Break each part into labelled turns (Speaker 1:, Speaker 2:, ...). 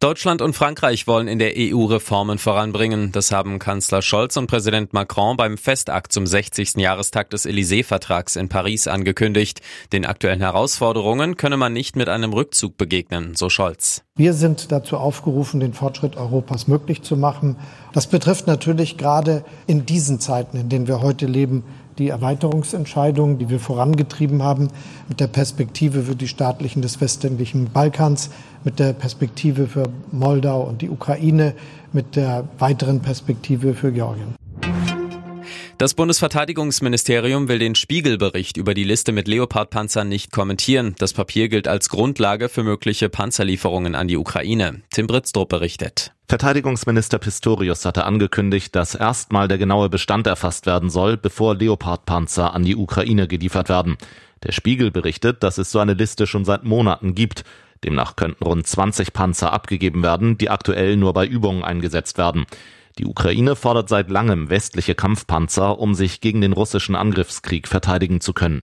Speaker 1: Deutschland und Frankreich wollen in der EU Reformen voranbringen. Das haben Kanzler Scholz und Präsident Macron beim Festakt zum 60. Jahrestag des Élysée-Vertrags in Paris angekündigt. Den aktuellen Herausforderungen könne man nicht mit einem Rückzug begegnen, so Scholz.
Speaker 2: Wir sind dazu aufgerufen, den Fortschritt Europas möglich zu machen. Das betrifft natürlich gerade in diesen Zeiten, in denen wir heute leben, die Erweiterungsentscheidungen, die wir vorangetrieben haben, mit der Perspektive für die Staatlichen des westlichen Balkans, mit der Perspektive für Moldau und die Ukraine, mit der weiteren Perspektive für Georgien.
Speaker 1: Das Bundesverteidigungsministerium will den Spiegelbericht über die Liste mit Leopardpanzern nicht kommentieren. Das Papier gilt als Grundlage für mögliche Panzerlieferungen an die Ukraine. Tim Britztrup berichtet.
Speaker 3: Verteidigungsminister Pistorius hatte angekündigt, dass erstmal der genaue Bestand erfasst werden soll, bevor Leopardpanzer an die Ukraine geliefert werden. Der Spiegel berichtet, dass es so eine Liste schon seit Monaten gibt. Demnach könnten rund 20 Panzer abgegeben werden, die aktuell nur bei Übungen eingesetzt werden. Die Ukraine fordert seit langem westliche Kampfpanzer, um sich gegen den russischen Angriffskrieg verteidigen zu können.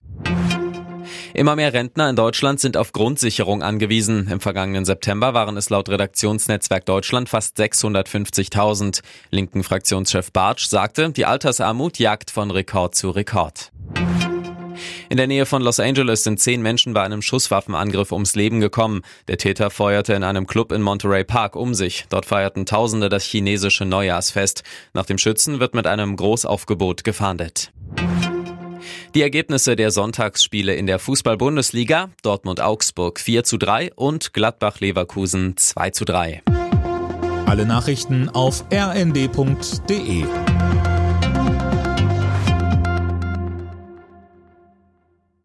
Speaker 1: Immer mehr Rentner in Deutschland sind auf Grundsicherung angewiesen. Im vergangenen September waren es laut Redaktionsnetzwerk Deutschland fast 650.000. Linken Fraktionschef Bartsch sagte, die Altersarmut jagt von Rekord zu Rekord. In der Nähe von Los Angeles sind zehn Menschen bei einem Schusswaffenangriff ums Leben gekommen. Der Täter feuerte in einem Club in Monterey Park um sich. Dort feierten Tausende das chinesische Neujahrsfest. Nach dem Schützen wird mit einem Großaufgebot gefahndet. Die Ergebnisse der Sonntagsspiele in der Fußball-Bundesliga: Dortmund-Augsburg 4 zu 3 und Gladbach-Leverkusen 2 zu 3.
Speaker 4: Alle Nachrichten auf rnd.de